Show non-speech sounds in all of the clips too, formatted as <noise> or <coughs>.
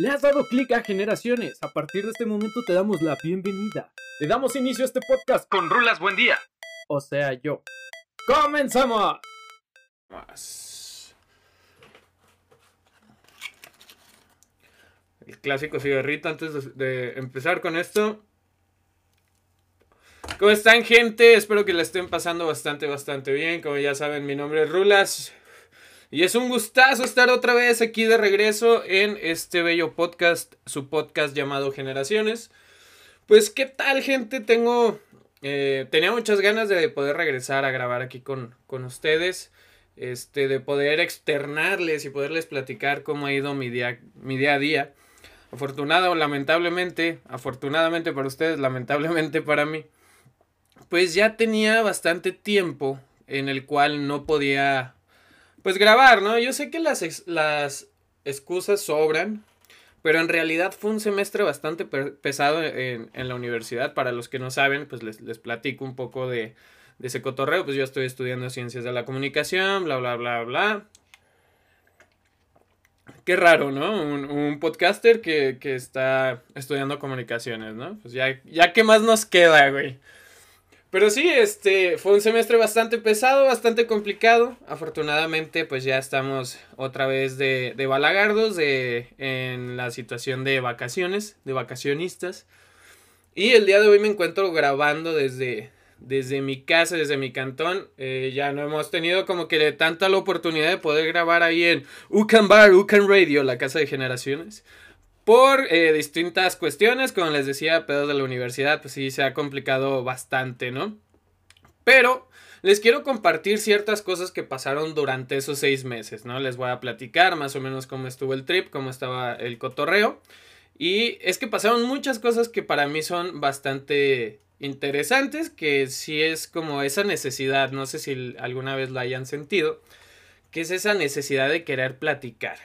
Le has dado clic a Generaciones. A partir de este momento te damos la bienvenida. Le damos inicio a este podcast con Rulas Buen Día. O sea, yo. ¡Comenzamos! El clásico cigarrito antes de empezar con esto. ¿Cómo están, gente? Espero que la estén pasando bastante, bastante bien. Como ya saben, mi nombre es Rulas. Y es un gustazo estar otra vez aquí de regreso en este bello podcast, su podcast llamado Generaciones. Pues, ¿qué tal, gente? Tengo. eh, tenía muchas ganas de poder regresar a grabar aquí con, con ustedes. Este, de poder externarles y poderles platicar cómo ha ido mi día, mi día a día. Afortunado o lamentablemente, afortunadamente para ustedes, lamentablemente para mí, pues ya tenía bastante tiempo en el cual no podía, pues grabar, ¿no? Yo sé que las, las excusas sobran, pero en realidad fue un semestre bastante pesado en, en la universidad. Para los que no saben, pues les, les platico un poco de, de ese cotorreo. Pues yo estoy estudiando ciencias de la comunicación, bla, bla, bla, bla. Qué raro, ¿no? Un, un podcaster que, que está estudiando comunicaciones, ¿no? Pues ya, ya qué más nos queda, güey. Pero sí, este fue un semestre bastante pesado, bastante complicado. Afortunadamente, pues ya estamos otra vez de, de balagardos, de, en la situación de vacaciones, de vacacionistas. Y el día de hoy me encuentro grabando desde, desde mi casa, desde mi cantón. Eh, ya no hemos tenido como que tanta la oportunidad de poder grabar ahí en Ucan Bar, Ucan Radio, la casa de generaciones. Por eh, distintas cuestiones, como les decía, pedos de la universidad, pues sí se ha complicado bastante, ¿no? Pero les quiero compartir ciertas cosas que pasaron durante esos seis meses, ¿no? Les voy a platicar más o menos cómo estuvo el trip, cómo estaba el cotorreo. Y es que pasaron muchas cosas que para mí son bastante interesantes, que sí es como esa necesidad, no sé si alguna vez la hayan sentido, que es esa necesidad de querer platicar,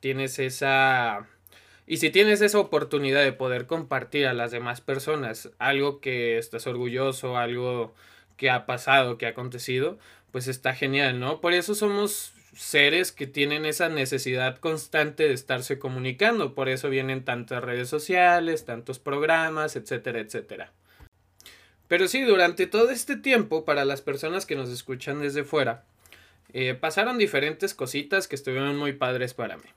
tienes esa... Y si tienes esa oportunidad de poder compartir a las demás personas algo que estás orgulloso, algo que ha pasado, que ha acontecido, pues está genial, ¿no? Por eso somos seres que tienen esa necesidad constante de estarse comunicando, por eso vienen tantas redes sociales, tantos programas, etcétera, etcétera. Pero sí, durante todo este tiempo, para las personas que nos escuchan desde fuera, eh, pasaron diferentes cositas que estuvieron muy padres para mí.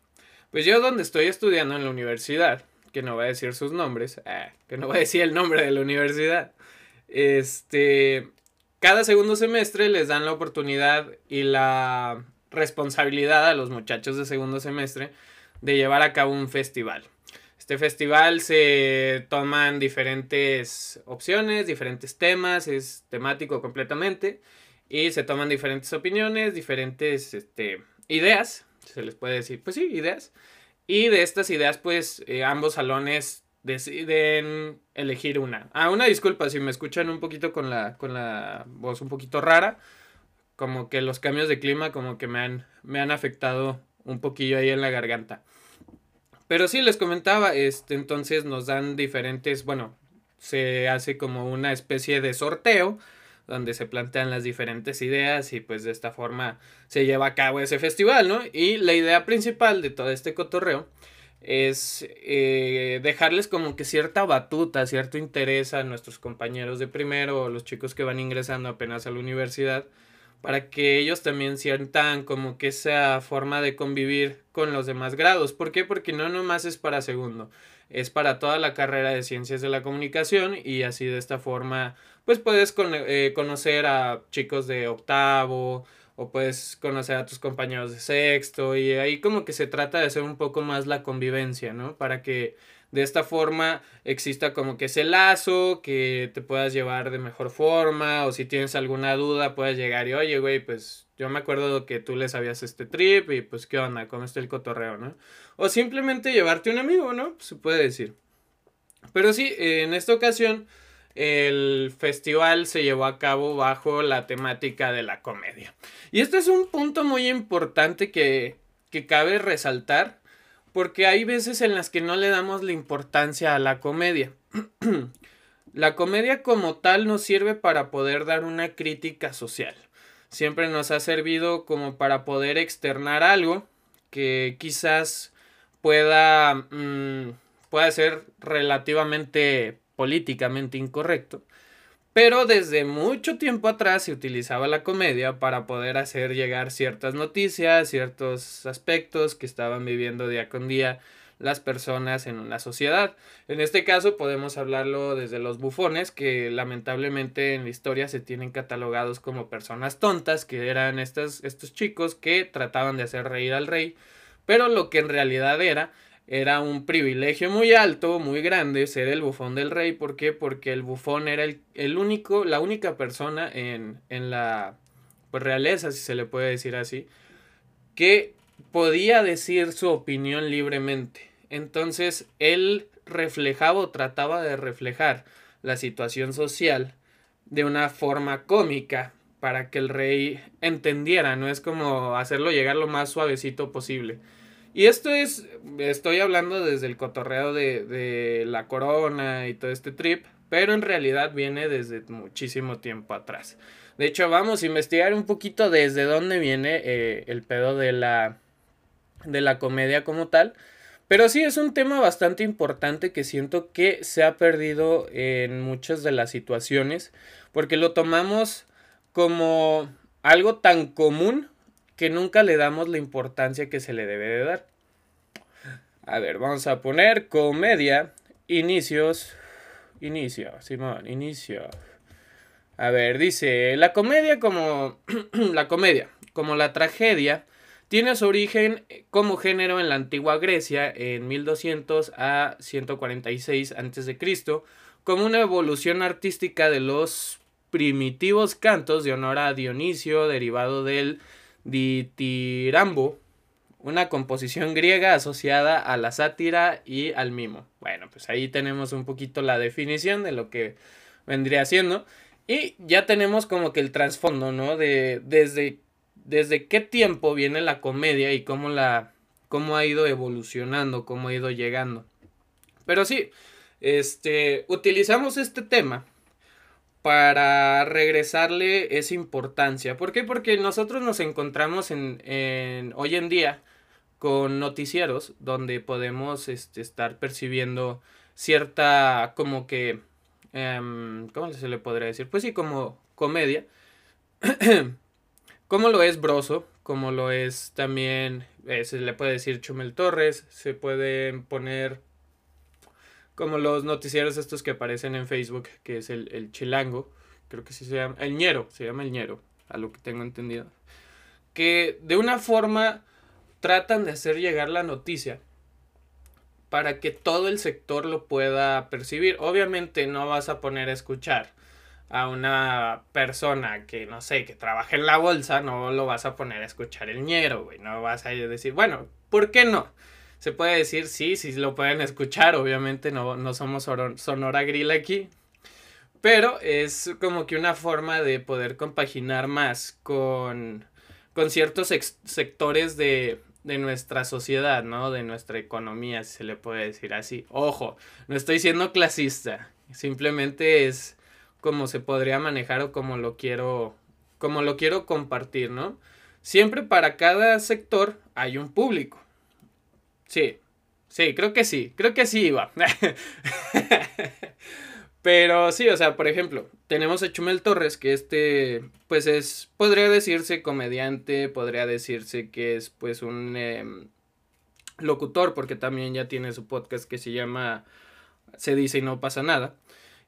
Pues yo donde estoy estudiando en la universidad, que no voy a decir sus nombres, ah, que no voy a decir el nombre de la universidad, este, cada segundo semestre les dan la oportunidad y la responsabilidad a los muchachos de segundo semestre de llevar a cabo un festival. Este festival se toman diferentes opciones, diferentes temas, es temático completamente y se toman diferentes opiniones, diferentes este, ideas, se les puede decir, pues sí, ideas. Y de estas ideas, pues eh, ambos salones deciden elegir una. Ah, una disculpa si me escuchan un poquito con la, con la voz un poquito rara. Como que los cambios de clima como que me han, me han afectado un poquillo ahí en la garganta. Pero sí, les comentaba, este, entonces nos dan diferentes, bueno, se hace como una especie de sorteo donde se plantean las diferentes ideas y pues de esta forma se lleva a cabo ese festival, ¿no? Y la idea principal de todo este cotorreo es eh, dejarles como que cierta batuta, cierto interés a nuestros compañeros de primero o los chicos que van ingresando apenas a la universidad para que ellos también sientan como que esa forma de convivir con los demás grados. ¿Por qué? Porque no nomás es para segundo, es para toda la carrera de ciencias de la comunicación y así de esta forma pues puedes con, eh, conocer a chicos de octavo o puedes conocer a tus compañeros de sexto y ahí como que se trata de hacer un poco más la convivencia, ¿no? Para que de esta forma exista como que ese lazo, que te puedas llevar de mejor forma, o si tienes alguna duda, puedes llegar y, oye, güey, pues yo me acuerdo que tú le sabías este trip y pues qué onda, cómo está el cotorreo, ¿no? O simplemente llevarte un amigo, ¿no? Se puede decir. Pero sí, en esta ocasión el festival se llevó a cabo bajo la temática de la comedia. Y este es un punto muy importante que, que cabe resaltar porque hay veces en las que no le damos la importancia a la comedia. <clears throat> la comedia como tal nos sirve para poder dar una crítica social. Siempre nos ha servido como para poder externar algo que quizás pueda, mm, pueda ser relativamente políticamente incorrecto. Pero desde mucho tiempo atrás se utilizaba la comedia para poder hacer llegar ciertas noticias, ciertos aspectos que estaban viviendo día con día las personas en una sociedad. En este caso podemos hablarlo desde los bufones, que lamentablemente en la historia se tienen catalogados como personas tontas, que eran estos, estos chicos que trataban de hacer reír al rey, pero lo que en realidad era era un privilegio muy alto, muy grande ser el bufón del rey. ¿Por qué? Porque el bufón era el, único, la única persona en, en la pues, realeza, si se le puede decir así, que podía decir su opinión libremente. Entonces él reflejaba o trataba de reflejar la situación social de una forma cómica para que el rey entendiera, no es como hacerlo llegar lo más suavecito posible. Y esto es, estoy hablando desde el cotorreo de, de, la corona y todo este trip, pero en realidad viene desde muchísimo tiempo atrás. De hecho, vamos a investigar un poquito desde dónde viene eh, el pedo de la, de la comedia como tal. Pero sí es un tema bastante importante que siento que se ha perdido en muchas de las situaciones, porque lo tomamos como algo tan común que nunca le damos la importancia que se le debe de dar. A ver, vamos a poner comedia, inicios, inicio, Simón, inicio. A ver, dice, la comedia como <clears throat> la comedia, como la tragedia, tiene su origen como género en la antigua Grecia en 1200 a 146 a.C., como una evolución artística de los primitivos cantos de honor a Dionisio derivado del ditirambo, una composición griega asociada a la sátira y al mimo. Bueno, pues ahí tenemos un poquito la definición de lo que vendría siendo. Y ya tenemos como que el trasfondo, ¿no? De desde, desde qué tiempo viene la comedia y cómo la cómo ha ido evolucionando, cómo ha ido llegando. Pero sí, este utilizamos este tema para regresarle esa importancia. ¿Por qué? Porque nosotros nos encontramos en, en hoy en día con noticieros donde podemos este, estar percibiendo cierta como que em, ¿cómo se le podría decir? Pues sí, como comedia. <clears throat> como lo es Broso, como lo es también, eh, se le puede decir Chumel Torres, se pueden poner como los noticieros estos que aparecen en Facebook, que es el, el chilango, creo que sí se llama, el ñero, se llama el ñero, a lo que tengo entendido. Que de una forma tratan de hacer llegar la noticia para que todo el sector lo pueda percibir. Obviamente no vas a poner a escuchar a una persona que, no sé, que trabaja en la bolsa, no lo vas a poner a escuchar el ñero, güey. No vas a decir, bueno, ¿por qué no? Se puede decir, sí, sí lo pueden escuchar, obviamente no, no somos Sonora Grill aquí. Pero es como que una forma de poder compaginar más con, con ciertos sectores de, de nuestra sociedad, ¿no? De nuestra economía, si se le puede decir así. Ojo, no estoy siendo clasista, simplemente es como se podría manejar o como lo quiero, como lo quiero compartir, ¿no? Siempre para cada sector hay un público. Sí, sí, creo que sí, creo que sí iba. <laughs> Pero sí, o sea, por ejemplo, tenemos a Chumel Torres, que este, pues es, podría decirse comediante, podría decirse que es pues un em, locutor, porque también ya tiene su podcast que se llama Se dice y no pasa nada.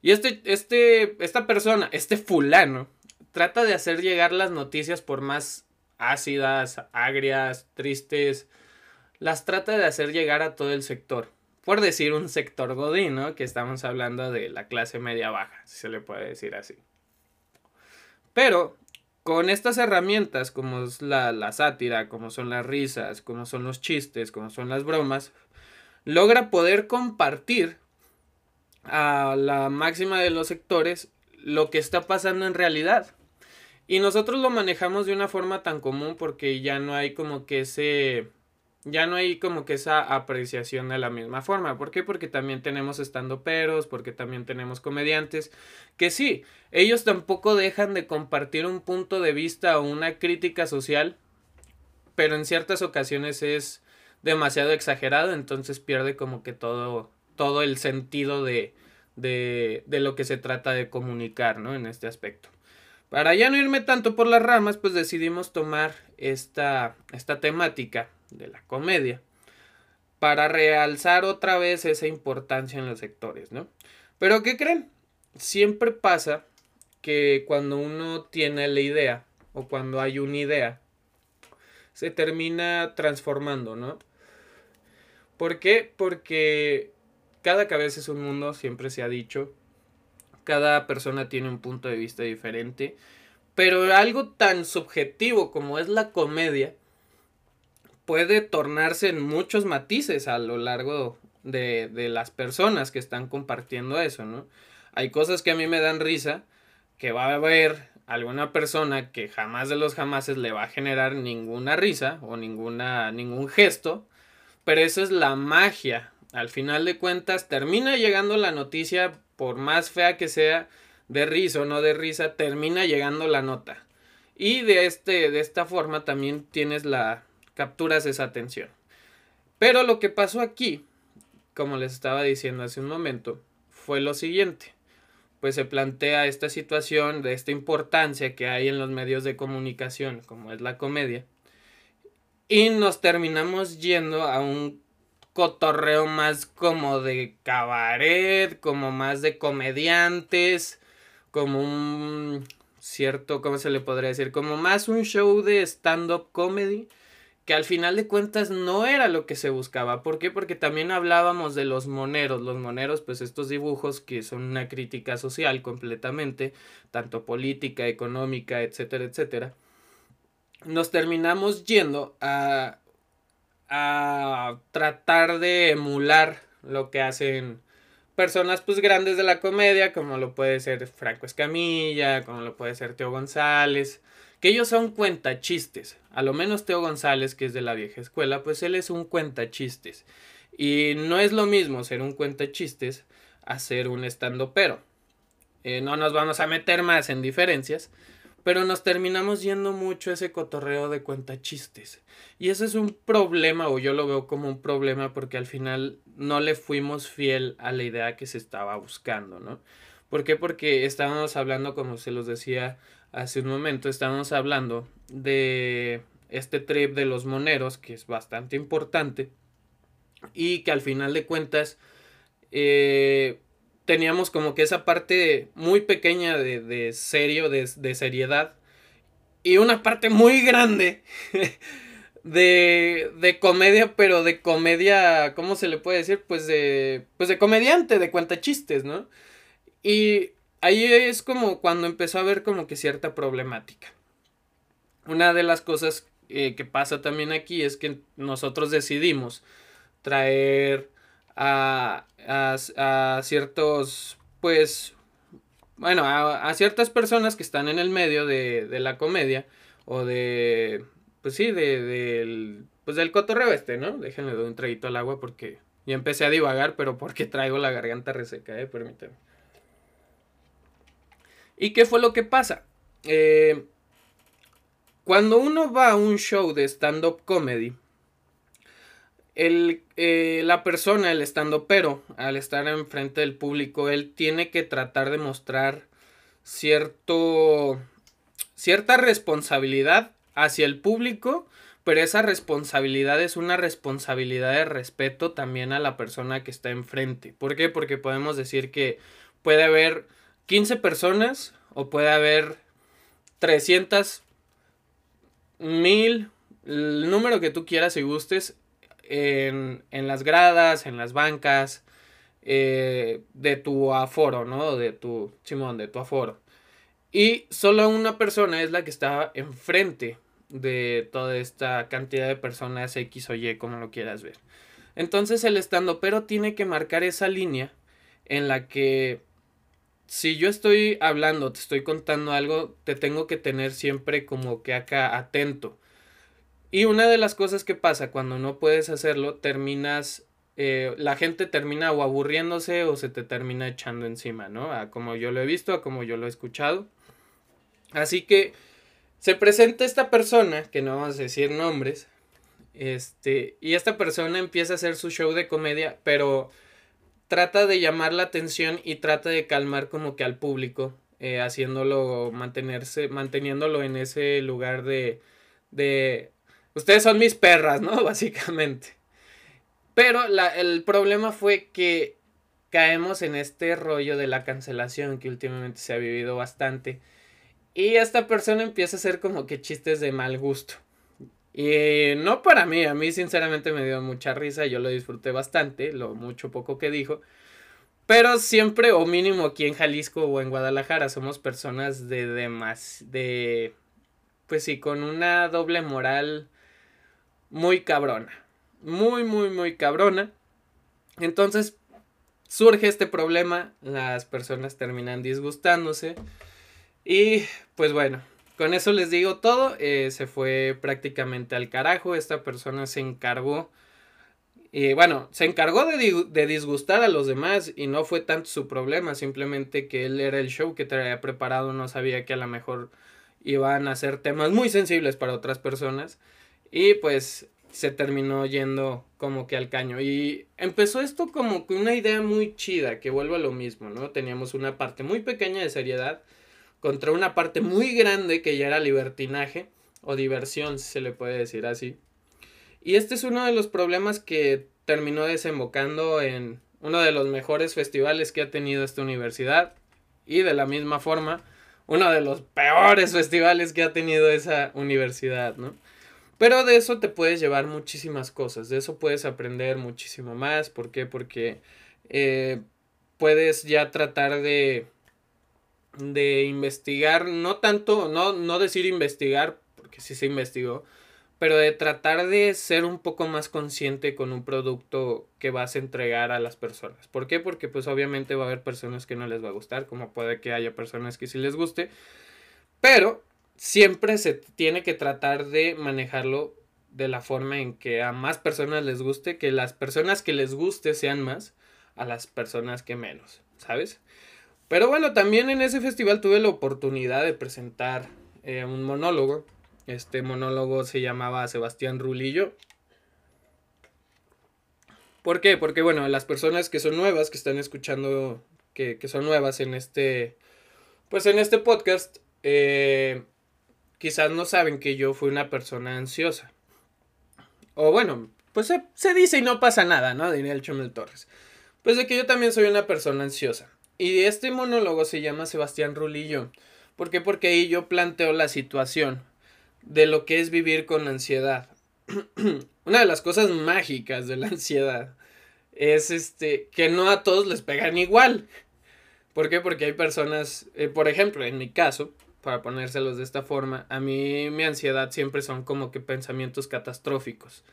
Y este, este, esta persona, este fulano, trata de hacer llegar las noticias por más ácidas, agrias, tristes, las trata de hacer llegar a todo el sector por decir un sector godín, ¿no? Que estamos hablando de la clase media baja, si se le puede decir así. Pero con estas herramientas, como es la, la sátira, como son las risas, como son los chistes, como son las bromas, logra poder compartir a la máxima de los sectores lo que está pasando en realidad. Y nosotros lo manejamos de una forma tan común porque ya no hay como que ese ya no hay como que esa apreciación de la misma forma. ¿Por qué? Porque también tenemos estando peros, porque también tenemos comediantes, que sí, ellos tampoco dejan de compartir un punto de vista o una crítica social, pero en ciertas ocasiones es demasiado exagerado, entonces pierde como que todo, todo el sentido de, de, de lo que se trata de comunicar, ¿no? En este aspecto. Para ya no irme tanto por las ramas, pues decidimos tomar esta, esta temática de la comedia para realzar otra vez esa importancia en los sectores, ¿no? Pero ¿qué creen? Siempre pasa que cuando uno tiene la idea o cuando hay una idea, se termina transformando, ¿no? ¿Por qué? Porque cada cabeza es un mundo, siempre se ha dicho. Cada persona tiene un punto de vista diferente. Pero algo tan subjetivo como es la comedia puede tornarse en muchos matices a lo largo de, de las personas que están compartiendo eso, ¿no? Hay cosas que a mí me dan risa, que va a haber alguna persona que jamás de los jamases le va a generar ninguna risa o ninguna, ningún gesto, pero esa es la magia. Al final de cuentas, termina llegando la noticia, por más fea que sea, de risa o no de risa, termina llegando la nota. Y de, este, de esta forma también tienes la, capturas esa atención. Pero lo que pasó aquí, como les estaba diciendo hace un momento, fue lo siguiente pues se plantea esta situación de esta importancia que hay en los medios de comunicación, como es la comedia, y nos terminamos yendo a un cotorreo más como de cabaret, como más de comediantes, como un cierto, ¿cómo se le podría decir? Como más un show de stand-up comedy que al final de cuentas no era lo que se buscaba. ¿Por qué? Porque también hablábamos de los moneros. Los moneros, pues estos dibujos que son una crítica social completamente, tanto política, económica, etcétera, etcétera. Nos terminamos yendo a, a tratar de emular lo que hacen personas pues grandes de la comedia, como lo puede ser Franco Escamilla, como lo puede ser Teo González, que ellos son cuentachistes. A lo menos Teo González, que es de la vieja escuela, pues él es un cuentachistes. Y no es lo mismo ser un cuentachistes a ser un estando pero. Eh, no nos vamos a meter más en diferencias, pero nos terminamos yendo mucho ese cotorreo de cuentachistes. Y ese es un problema, o yo lo veo como un problema, porque al final no le fuimos fiel a la idea que se estaba buscando, ¿no? ¿Por qué? Porque estábamos hablando, como se los decía hace un momento, estábamos hablando de este trip de los moneros, que es bastante importante, y que al final de cuentas eh, teníamos como que esa parte muy pequeña de, de serio, de, de seriedad, y una parte muy grande <laughs> de, de comedia, pero de comedia, ¿cómo se le puede decir? Pues de, pues de comediante, de cuenta chistes, ¿no? Y ahí es como cuando empezó a haber como que cierta problemática. Una de las cosas eh, que pasa también aquí es que nosotros decidimos traer a, a, ciertos, pues, bueno, a, ciertas personas que están en el medio de, de la comedia o de, pues sí, de, del, pues del cotorreo este, ¿no? Déjenle dar un traguito al agua porque ya empecé a divagar, pero porque traigo la garganta reseca, eh, permítanme. ¿Y qué fue lo que pasa? Eh, cuando uno va a un show de stand-up comedy, el, eh, la persona, el stand pero al estar enfrente del público, él tiene que tratar de mostrar cierto, cierta responsabilidad hacia el público, pero esa responsabilidad es una responsabilidad de respeto también a la persona que está enfrente. ¿Por qué? Porque podemos decir que puede haber 15 personas o puede haber 300, mil, el número que tú quieras y gustes en, las gradas, en las bancas, eh, de tu aforo, ¿no? De tu, Simón, de tu aforo. Y solo una persona es la que está enfrente de toda esta cantidad de personas X o Y, como lo quieras ver. Entonces el estando pero tiene que marcar esa línea en la que si yo estoy hablando, te estoy contando algo, te tengo que tener siempre como que acá atento. Y una de las cosas que pasa cuando no puedes hacerlo, terminas, eh, la gente termina o aburriéndose o se te termina echando encima, ¿no? A como yo lo he visto, a como yo lo he escuchado. Así que se presenta esta persona, que no vamos a decir nombres, Este, y esta persona empieza a hacer su show de comedia, pero trata de llamar la atención y trata de calmar como que al público, eh, haciéndolo mantenerse, manteniéndolo en ese lugar de, de, ustedes son mis perras, ¿no? <laughs> Básicamente. Pero la, el problema fue que caemos en este rollo de la cancelación que últimamente se ha vivido bastante. Y esta persona empieza a hacer como que chistes de mal gusto. Y no para mí, a mí sinceramente me dio mucha risa, yo lo disfruté bastante, lo mucho poco que dijo. Pero siempre, o mínimo aquí en Jalisco o en Guadalajara, somos personas de demás, de, pues sí, con una doble moral muy cabrona. Muy, muy, muy cabrona. Entonces, surge este problema, las personas terminan disgustándose. Y, pues bueno, con eso les digo todo, eh, se fue prácticamente al carajo, esta persona se encargó, y bueno, se encargó de, disgustar a los demás y no fue tanto su problema, simplemente que él era el show que traía preparado, no sabía que a lo mejor iban a ser temas muy sensibles para otras personas y pues se terminó yendo como que al caño y empezó esto como que una idea muy chida, que vuelve a lo mismo, ¿no? Teníamos una parte muy pequeña de seriedad contra una parte muy grande que ya era libertinaje o diversión, si se le puede decir así. Y este es uno de los problemas que terminó desembocando en uno de los mejores festivales que ha tenido esta universidad y de la misma forma uno de los peores festivales que ha tenido esa universidad, ¿no? Pero de eso te puedes llevar muchísimas cosas, de eso puedes aprender muchísimo más, ¿por qué? Porque eh, puedes ya tratar de de investigar, no tanto, no, no decir investigar, porque sí se investigó, pero de tratar de ser un poco más consciente con un producto que vas a entregar a las personas. ¿Por qué? Porque pues obviamente va a haber personas que no les va a gustar, como puede que haya personas que sí les guste, pero siempre se tiene que tratar de manejarlo de la forma en que a más personas les guste, que las personas que les guste sean más a las personas que menos, ¿sabes? Pero bueno, también en ese festival tuve la oportunidad de presentar eh, un monólogo. Este monólogo se llamaba Sebastián Rulillo. ¿Por qué? Porque bueno, las personas que son nuevas, que están escuchando, que, son nuevas en este, pues en este podcast, eh, quizás no saben que yo fui una persona ansiosa. O bueno, pues se, se dice y no pasa nada, ¿no? Diría el Chumel Torres. Pues de que yo también soy una persona ansiosa. Y este monólogo se llama Sebastián Rulillo. ¿Por qué? Porque ahí yo planteo la situación de lo que es vivir con ansiedad. <clears throat> Una de las cosas mágicas de la ansiedad es este que no a todos les pegan igual. ¿Por qué? Porque hay personas, eh, por ejemplo, en mi caso, para ponérselos de esta forma, a mí mi ansiedad siempre son como que pensamientos catastróficos.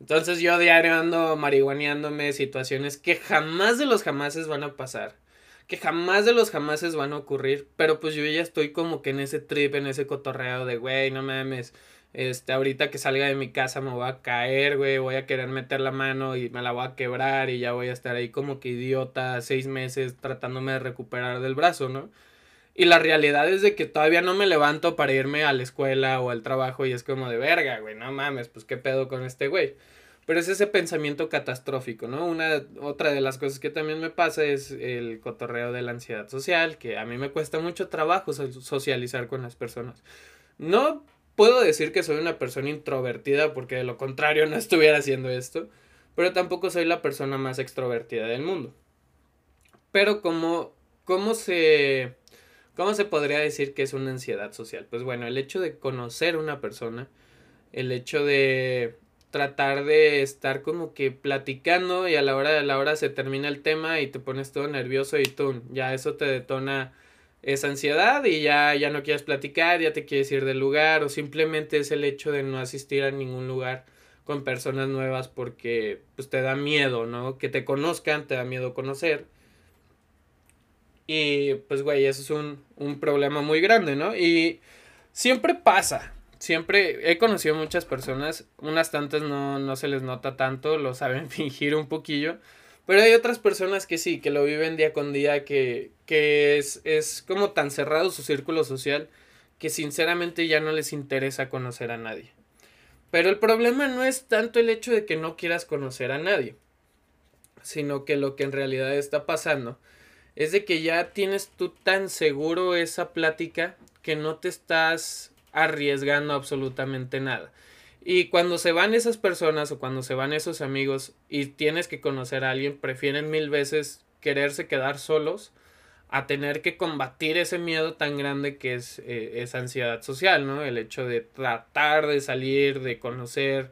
Entonces yo diario ando marihuaneándome situaciones que jamás de los jamases van a pasar que jamás de los jamases van a ocurrir, pero pues yo ya estoy como que en ese trip, en ese cotorreo de, güey, no mames, este, ahorita que salga de mi casa me voy a caer, güey, voy a querer meter la mano y me la voy a quebrar y ya voy a estar ahí como que idiota seis meses tratándome de recuperar del brazo, ¿no? Y la realidad es de que todavía no me levanto para irme a la escuela o al trabajo y es como de verga, güey, no mames, pues qué pedo con este güey. Pero es ese pensamiento catastrófico, ¿no? Una, otra de las cosas que también me pasa es el cotorreo de la ansiedad social, que a mí me cuesta mucho trabajo socializar con las personas. No puedo decir que soy una persona introvertida porque de lo contrario no <laughs> estuviera haciendo esto, pero tampoco soy la persona más extrovertida del mundo. Pero como, ¿cómo se, cómo se podría decir que es una ansiedad social? Pues bueno, el hecho de conocer una persona, el hecho de tratar de estar como que platicando y a la hora de la hora se termina el tema y te pones todo nervioso y tú, ya eso te detona esa ansiedad y ya, ya no quieres platicar, ya te quieres ir del lugar o simplemente es el hecho de no asistir a ningún lugar con personas nuevas porque pues te da miedo, ¿no? Que te conozcan, te da miedo conocer. Y pues güey, eso es un, un problema muy grande, ¿no? Y siempre pasa, siempre he conocido muchas personas, unas tantas no, no se les nota tanto, lo saben <laughs> fingir un poquillo, pero hay otras personas que sí, que lo viven día con día, que, que es, es como tan cerrado su círculo social que sinceramente ya no les interesa conocer a nadie. Pero el problema no es tanto el hecho de que no quieras conocer a nadie, sino que lo que en realidad está pasando es de que ya tienes tú tan seguro esa plática que no te estás arriesgando absolutamente nada. Y cuando se van esas personas o cuando se van esos amigos y tienes que conocer a alguien, prefieren mil veces quererse quedar solos a tener que combatir ese miedo tan grande que es eh, esa ansiedad social, ¿no? El hecho de tratar de salir, de conocer,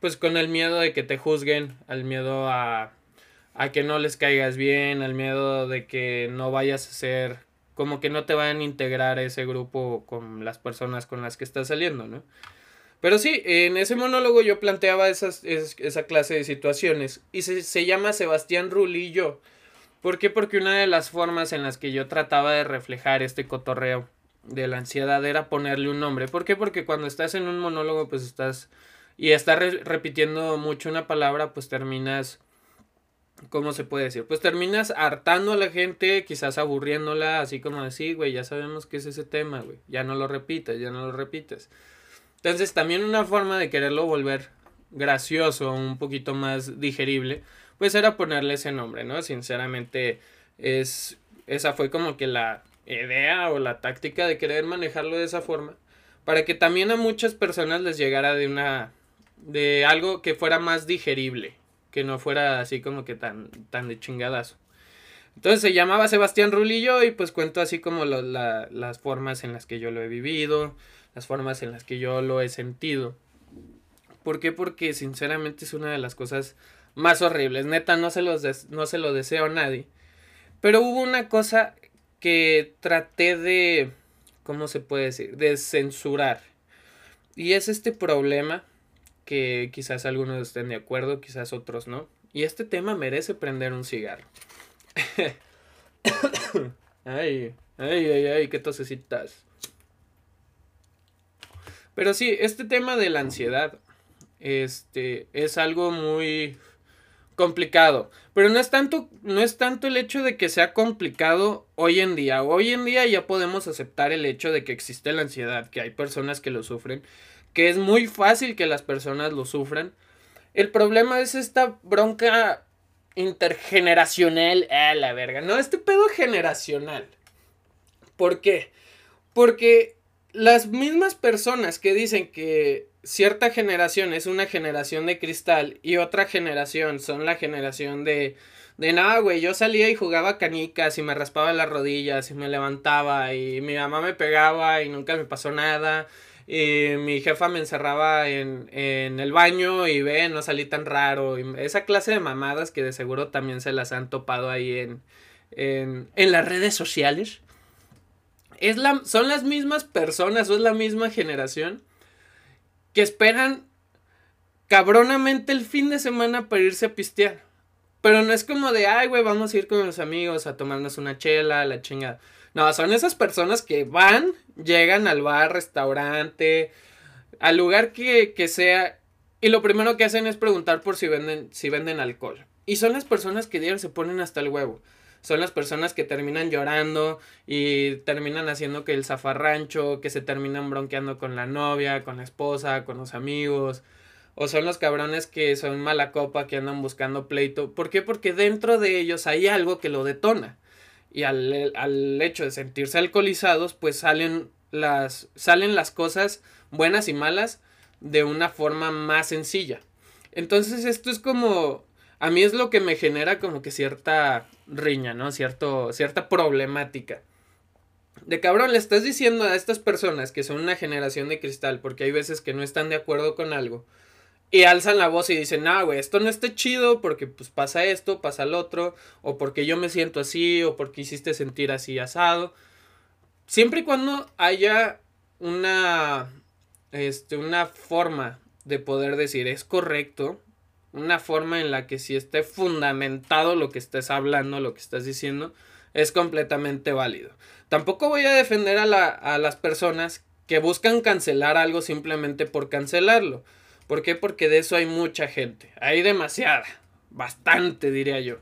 pues con el miedo de que te juzguen, al miedo a, a que no les caigas bien, al miedo de que no vayas a ser, como que no te vayan a integrar ese grupo con las personas con las que estás saliendo, ¿no? Pero sí, en ese monólogo yo planteaba esa clase de situaciones y se, se llama Sebastián Rulillo. ¿Por qué? Porque una de las formas en las que yo trataba de reflejar este cotorreo de la ansiedad era ponerle un nombre. ¿Por qué? Porque cuando estás en un monólogo, pues estás y estás repitiendo mucho una palabra, pues terminas, ¿cómo se puede decir? Pues terminas hartando a la gente, quizás aburriéndola, así como decir, güey, ya sabemos qué es ese tema, güey, ya no lo repites, ya no lo repites. Entonces también una forma de quererlo volver gracioso, un poquito más digerible, pues era ponerle ese nombre, ¿no? Sinceramente, es, esa fue como que la idea o la táctica de querer manejarlo de esa forma, para que también a muchas personas les llegara de una, de algo que fuera más digerible, que no fuera así como que tan, tan de chingadazo. Entonces se llamaba Sebastián Rulillo y pues cuento así como las formas en las que yo lo he vivido, las formas en las que yo lo he sentido. ¿Por qué? Porque sinceramente es una de las cosas más horribles. Neta, no se, los no se lo deseo a nadie. Pero hubo una cosa que traté de, ¿cómo se puede decir? De censurar. Y es este problema que quizás algunos estén de acuerdo, quizás otros no. Y este tema merece prender un cigarro. <coughs> ay, ay, ay, ay, qué tosecitas. Pero sí, este tema de la ansiedad, este, es algo muy complicado. Pero no es tanto, no es tanto el hecho de que sea complicado hoy en día. Hoy en día ya podemos aceptar el hecho de que existe la ansiedad, que hay personas que lo sufren, que es muy fácil que las personas lo sufran. El problema es esta bronca intergeneracional. Ah, la verga. No, este pedo generacional. ¿Por qué? Porque las mismas personas que dicen que cierta generación es una generación de cristal y otra generación son la generación de de nada, güey, yo salía y jugaba canicas y me raspaba las rodillas y me levantaba y mi mamá me pegaba y nunca me pasó nada. Y mi jefa me encerraba en, en el baño y ve, no salí tan raro. Esa clase de mamadas que de seguro también se las han topado ahí en, en, en las redes sociales. Es la, son las mismas personas o es la misma generación que esperan cabronamente el fin de semana para irse a pistear. Pero no es como de, ay, güey, vamos a ir con los amigos a tomarnos una chela, la chingada. No, son esas personas que van, llegan al bar, restaurante, al lugar que, que sea, y lo primero que hacen es preguntar por si venden, si venden alcohol. Y son las personas que diario se ponen hasta el huevo son las personas que terminan llorando y terminan haciendo que el zafarrancho, que se terminan bronqueando con la novia, con la esposa, con los amigos. O son los cabrones que son mala copa, que andan buscando pleito. ¿Por qué? Porque dentro de ellos hay algo que lo detona. Y al, al hecho de sentirse alcoholizados, pues salen las, salen las cosas buenas y malas de una forma más sencilla. Entonces esto es como a mí es lo que me genera como que cierta riña, ¿no? Cierto, cierta problemática. De cabrón, le estás diciendo a estas personas que son una generación de cristal, porque hay veces que no están de acuerdo con algo, y alzan la voz y dicen, no, güey, esto no está chido porque pues pasa esto, pasa el otro, o porque yo me siento así, o porque hiciste sentir así asado. Siempre y cuando haya una, este, una forma de poder decir es correcto, una forma en la que si esté fundamentado lo que estés hablando, lo que estás diciendo, es completamente válido. Tampoco voy a defender a, a las personas que buscan cancelar algo simplemente por cancelarlo. ¿Por qué? Porque de eso hay mucha gente. Hay demasiada. Bastante, diría yo.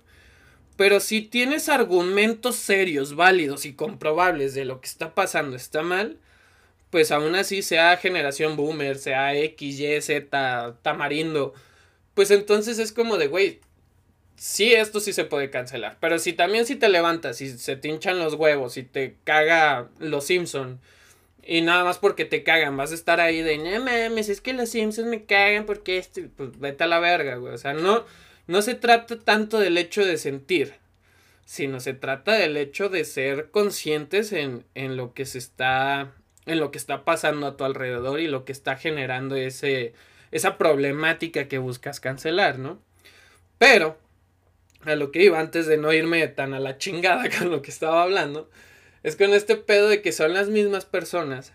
Pero si tienes argumentos serios, válidos y comprobables de lo que está pasando está mal, pues aún así sea generación boomer, sea X, Y, Z, tamarindo, pues entonces es como de, güey, sí, esto sí se puede cancelar. Pero si también si te levantas y se te hinchan los huevos y te caga los Simpson y nada más porque te cagan, vas a estar ahí de, no mames, es que los Simpsons me cagan porque este, pues vete a la verga, güey. O sea, no, no se trata tanto del hecho de sentir, sino se trata del hecho de ser conscientes en, en lo que se está, en lo que está pasando a tu alrededor y lo que está generando ese, esa problemática que buscas cancelar, ¿no? Pero, a lo que iba antes de no irme tan a la chingada <laughs> con lo que estaba hablando, es con este pedo de que son las mismas personas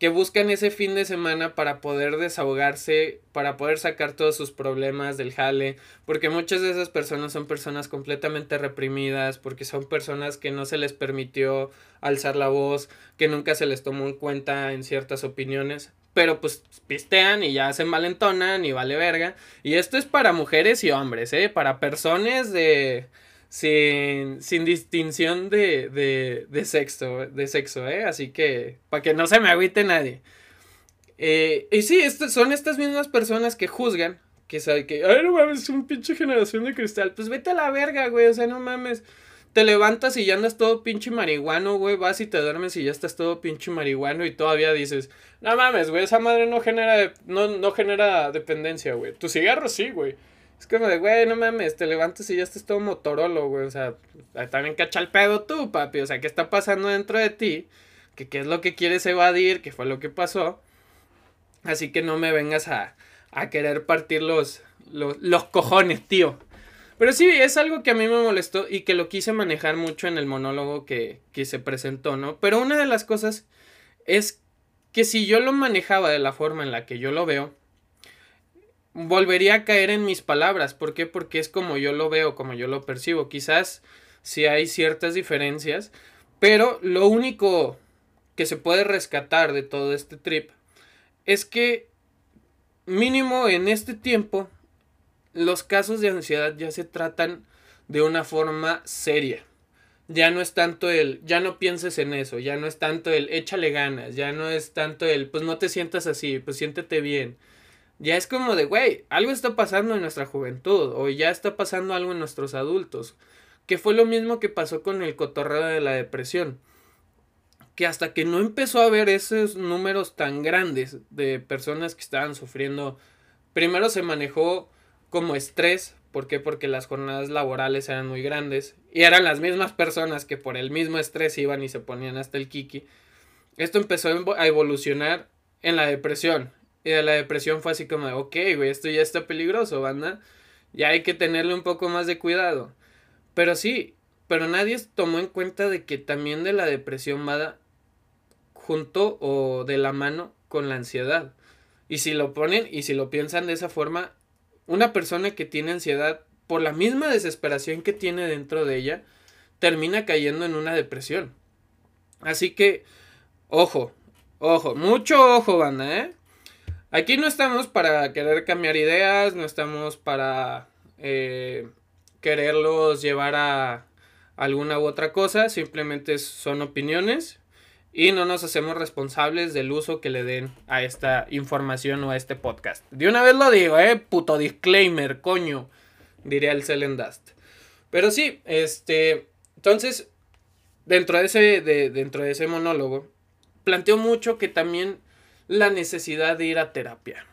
que buscan ese fin de semana para poder desahogarse, para poder sacar todos sus problemas del jale, porque muchas de esas personas son personas completamente reprimidas, porque son personas que no se les permitió alzar la voz, que nunca se les tomó en cuenta en ciertas opiniones, pero pues pistean y ya se malentonan y vale verga. Y esto es para mujeres y hombres, ¿eh? Para personas de sin, sin distinción de, de, de, sexo, de sexo, ¿eh? Así que, para que no se me agüite nadie. Eh, y sí, son estas mismas personas que juzgan, que que, ay, no mames, es un pinche generación de cristal. Pues vete a la verga, güey, o sea, no mames. Te levantas y ya andas todo pinche marihuano, güey, vas y te duermes y ya estás todo pinche marihuano y todavía dices, no mames, güey, esa madre no genera, no, no genera dependencia, güey. Tu cigarro sí, güey. Es como de, güey, no mames, te levantas y ya estás todo motorolo, güey. O sea, también cacha el pedo tú, papi. O sea, ¿qué está pasando dentro de ti? ¿Qué, qué es lo que quieres evadir? ¿Qué fue lo que pasó? Así que no me vengas a, a querer partir los, los, los cojones, tío. Pero sí, es algo que a mí me molestó y que lo quise manejar mucho en el monólogo que, que se presentó, ¿no? Pero una de las cosas es que si yo lo manejaba de la forma en la que yo lo veo, volvería a caer en mis palabras. ¿Por qué? Porque es como yo lo veo, como yo lo percibo. Quizás sí hay ciertas diferencias, pero lo único que se puede rescatar de todo este trip es que mínimo en este tiempo los casos de ansiedad ya se tratan de una forma seria. Ya no es tanto el, ya no pienses en eso, ya no es tanto el, échale ganas, ya no es tanto el, pues no te sientas así, pues siéntete bien ya es como de, güey, algo está pasando en nuestra juventud o ya está pasando algo en nuestros adultos. Que fue lo mismo que pasó con el cotorreo de la depresión. Que hasta que no empezó a ver esos números tan grandes de personas que estaban sufriendo, primero se manejó como estrés. ¿Por qué? Porque las jornadas laborales eran muy grandes y eran las mismas personas que por el mismo estrés iban y se ponían hasta el kiki. Esto empezó a evolucionar en la depresión, y de la depresión fue así como de, ok, güey, esto ya está peligroso, banda. Ya hay que tenerle un poco más de cuidado. Pero sí, pero nadie tomó en cuenta de que también de la depresión va junto o de la mano con la ansiedad. Y si lo ponen y si lo piensan de esa forma, una persona que tiene ansiedad, por la misma desesperación que tiene dentro de ella, termina cayendo en una depresión. Así que, ojo, ojo, mucho ojo, banda, ¿eh? Aquí no estamos para querer cambiar ideas, no estamos para eh, quererlos llevar a alguna u otra cosa, simplemente son opiniones y no nos hacemos responsables del uso que le den a esta información o a este podcast. De una vez lo digo, eh, puto disclaimer, coño, diría el Celendast. Pero sí, este, entonces, dentro de ese, de, dentro de ese monólogo, planteo mucho que también la necesidad de ir a terapia.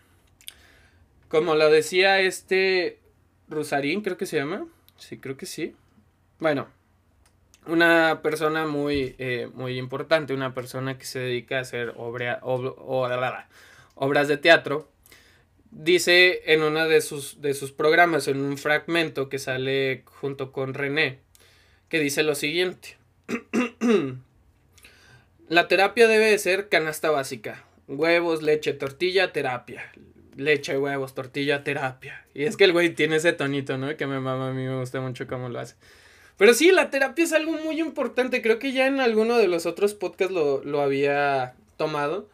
Como lo decía este Rosarín, creo que se llama. Sí, creo que sí. Bueno, una persona muy, eh, muy importante, una persona que se dedica a hacer obra, obras de teatro, dice en uno de sus, de sus programas, en un fragmento que sale junto con René, que dice lo siguiente. <clears throat> La terapia debe de ser canasta básica, huevos, leche, tortilla, terapia. Leche, huevos, tortilla, terapia. Y es que el güey tiene ese tonito, ¿no? Que me mama, a mí me gusta mucho cómo lo hace. Pero sí, la terapia es algo muy importante. Creo que ya en alguno de los otros podcasts lo, lo había tomado.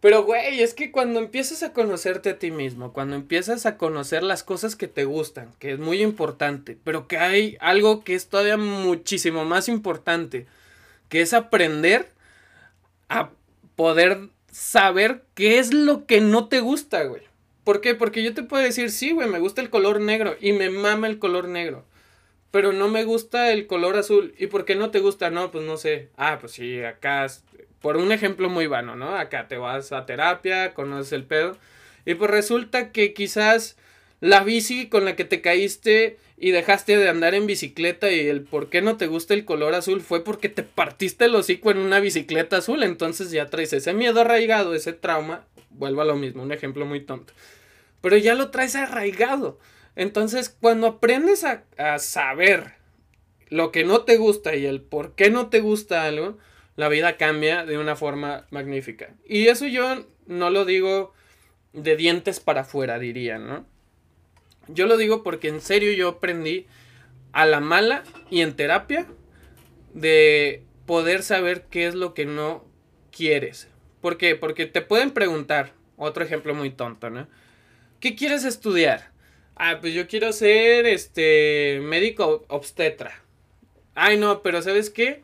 Pero, güey, es que cuando empiezas a conocerte a ti mismo, cuando empiezas a conocer las cosas que te gustan, que es muy importante, pero que hay algo que es todavía muchísimo más importante, que es aprender a poder saber qué es lo que no te gusta, güey. ¿Por qué? Porque yo te puedo decir, sí, güey, me gusta el color negro y me mama el color negro. Pero no me gusta el color azul. ¿Y por qué no te gusta? No, pues no sé. Ah, pues sí, acá, por un ejemplo muy vano, ¿no? Acá te vas a terapia, conoces el pedo. Y pues resulta que quizás la bici con la que te caíste y dejaste de andar en bicicleta y el por qué no te gusta el color azul fue porque te partiste el hocico en una bicicleta azul, entonces ya traes ese miedo arraigado, ese trauma, vuelvo a lo mismo, un ejemplo muy tonto, pero ya lo traes arraigado. Entonces, cuando aprendes a, a saber lo que no te gusta y el por qué no te gusta algo, la vida cambia de una forma magnífica. Y eso yo no lo digo de dientes para afuera, diría, ¿no? Yo lo digo porque en serio yo aprendí a la mala y en terapia de poder saber qué es lo que no quieres. ¿Por qué? Porque te pueden preguntar, otro ejemplo muy tonto, ¿no? ¿Qué quieres estudiar? Ah, pues yo quiero ser este médico obstetra. Ay, no, pero ¿sabes qué?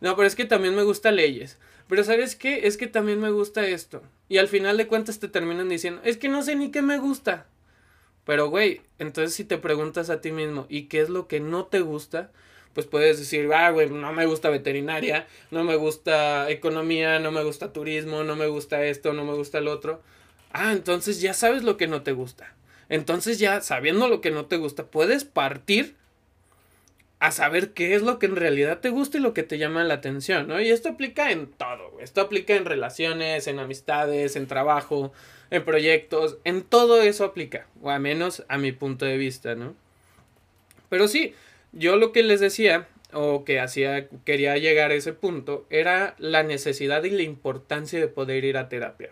No, pero es que también me gusta leyes. Pero ¿sabes qué? Es que también me gusta esto. Y al final de cuentas te terminan diciendo, es que no sé ni qué me gusta. Pero, güey, entonces si te preguntas a ti mismo, ¿y qué es lo que no te gusta? Pues puedes decir, ah, güey, no me gusta veterinaria, no me gusta economía, no me gusta turismo, no me gusta esto, no me gusta el otro. Ah, entonces ya sabes lo que no te gusta. Entonces ya sabiendo lo que no te gusta, puedes partir a saber qué es lo que en realidad te gusta y lo que te llama la atención, ¿no? Y esto aplica en todo, esto aplica en relaciones, en amistades, en trabajo, en proyectos, en todo eso aplica, o al menos a mi punto de vista, ¿no? Pero sí, yo lo que les decía, o que hacía, quería llegar a ese punto, era la necesidad y la importancia de poder ir a terapia.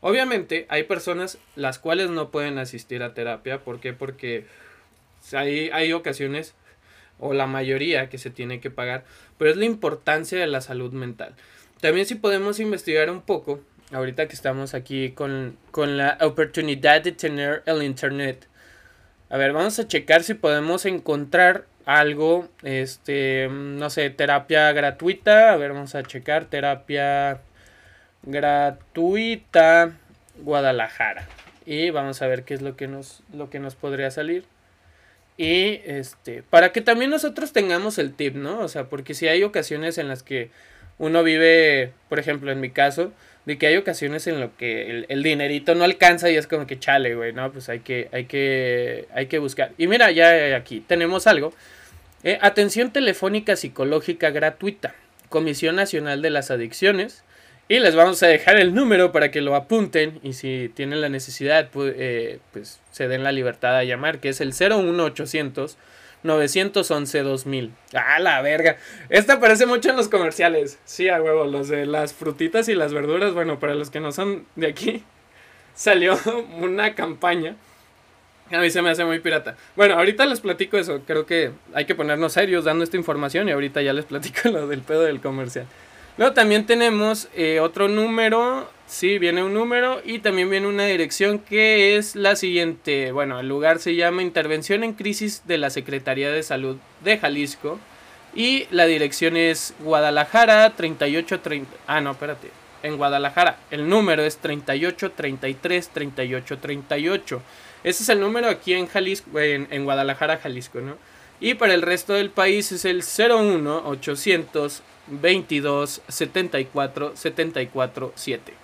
Obviamente hay personas las cuales no pueden asistir a terapia, ¿por qué? Porque hay, hay ocasiones, o la mayoría, que se tiene que pagar, pero es la importancia de la salud mental. También si podemos investigar un poco, ahorita que estamos aquí con, con la oportunidad de tener el internet. A ver, vamos a checar si podemos encontrar algo, este, no sé, terapia gratuita. A ver, vamos a checar terapia gratuita Guadalajara. Y vamos a ver qué es lo que nos, lo que nos podría salir. Y este, para que también nosotros tengamos el tip, ¿no? O sea, porque si hay ocasiones en las que uno vive, por ejemplo, en mi caso, de que hay ocasiones en lo que el, dinerito no alcanza y es como que chale, güey, ¿no? Pues hay que, hay que, hay que buscar. Y mira, ya aquí tenemos algo. Eh, atención telefónica psicológica gratuita. Comisión Nacional de las Adicciones. Y les vamos a dejar el número para que lo apunten y si tienen la necesidad, pues, eh, pues se den la libertad a llamar, que es el 01800 911 2000. Ah, la verga. Esta aparece mucho en los comerciales. Sí, a huevo, los de las frutitas y las verduras. Bueno, para los que no son de aquí, <laughs> salió <laughs> una campaña. A mí se me hace muy pirata. Bueno, ahorita les platico eso. Creo que hay que ponernos serios dando esta información y ahorita ya les platico <laughs> lo del pedo del comercial. Luego también tenemos eh, otro número, sí, viene un número y también viene una dirección que es la siguiente. Bueno, el lugar se llama Intervención en Crisis de la Secretaría de Salud de Jalisco y la dirección es Guadalajara 3830. Ah, no, espérate. En Guadalajara, el número es 3833 3838. Ese es el número aquí en Jalisco, en, en Guadalajara, Jalisco, ¿no? Y para el resto del país es el 01 800 22 74 74 7.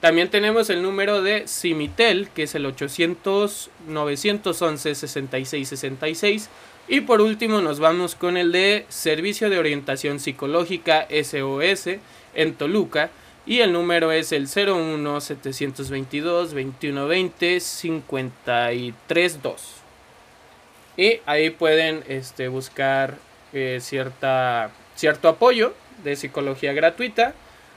También tenemos el número de Cimitel, que es el 800 911 66 66. Y por último nos vamos con el de Servicio de Orientación Psicológica SOS en Toluca. Y el número es el 01 722 2120 532. Y ahí pueden este, buscar eh, cierta cierto apoyo de psicología gratuita,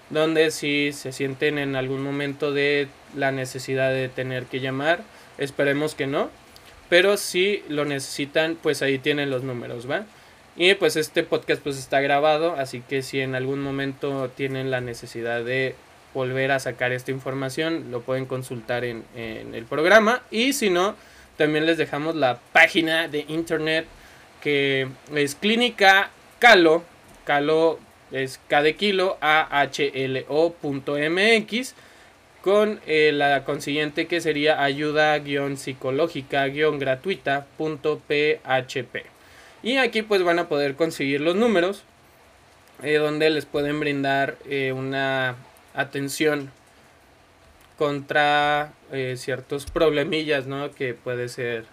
donde si se sienten en algún momento de la necesidad de tener que llamar, esperemos que no, pero si lo necesitan, pues ahí tienen los números, ¿va? Y pues este podcast pues está grabado, así que si en algún momento tienen la necesidad de volver a sacar esta información, lo pueden consultar en, en el programa. Y si no, también les dejamos la página de internet que es Clínica Calo Calo Es K de kilo AHLO.mx con eh, la consiguiente que sería ayuda-psicológica-gratuita.php. Y aquí pues van a poder conseguir los números eh, donde les pueden brindar eh, una atención contra ciertos problemillas, ¿no? Que puede ser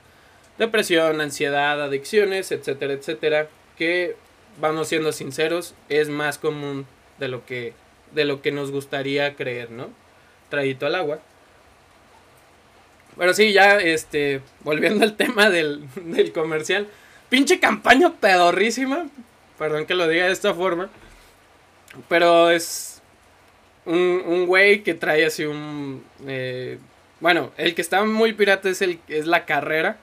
depresión, ansiedad, adicciones, etcétera, etcétera, que vamos siendo sinceros, es más común de lo que de lo que nos gustaría creer, ¿no? Traído al agua. Pero sí, ya, este, volviendo al tema del, <laughs> del comercial. Pinche campaña pedorrísima. Perdón que lo diga de esta forma. Pero es un, un güey que trae así un... Eh, bueno, el que está muy pirata es, el, es la carrera.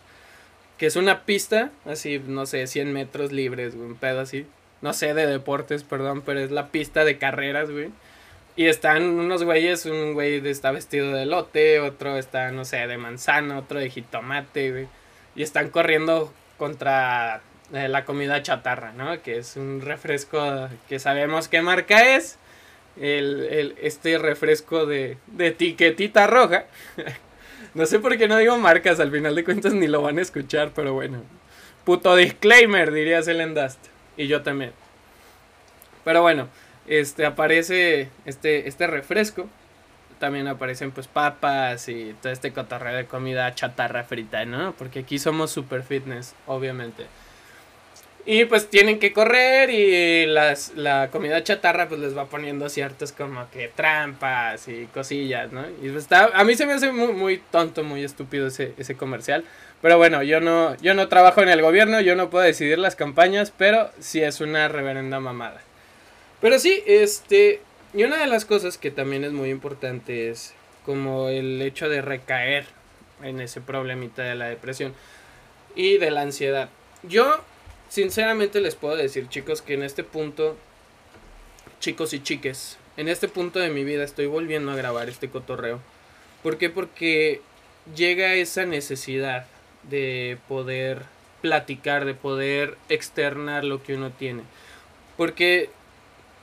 Que es una pista, así, no sé, 100 metros libres, güey, un pedo así. No sé de deportes, perdón, pero es la pista de carreras, güey. Y están unos güeyes, un güey está vestido de lote, otro está, no sé, de manzana, otro de jitomate, güey. Y están corriendo contra eh, la comida chatarra, ¿no? Que es un refresco que sabemos qué marca es. El, el, este refresco de, de etiquetita roja. <laughs> no sé por qué no digo marcas, al final de cuentas ni lo van a escuchar, pero bueno. Puto disclaimer, diría Dust. Y yo también. Pero bueno este aparece este, este refresco. También aparecen pues papas y todo este cotorreo de comida chatarra frita, ¿no? Porque aquí somos super fitness, obviamente. Y pues tienen que correr y las, la comida chatarra pues les va poniendo ciertas como que trampas y cosillas, ¿no? Y pues está, a mí se me hace muy, muy tonto, muy estúpido ese, ese comercial. Pero bueno, yo no, yo no trabajo en el gobierno, yo no puedo decidir las campañas, pero sí es una reverenda mamada. Pero sí, este, y una de las cosas que también es muy importante es como el hecho de recaer en ese problemita de la depresión y de la ansiedad. Yo, sinceramente les puedo decir, chicos, que en este punto, chicos y chiques, en este punto de mi vida estoy volviendo a grabar este cotorreo. ¿Por qué? Porque llega esa necesidad de poder platicar, de poder externar lo que uno tiene. Porque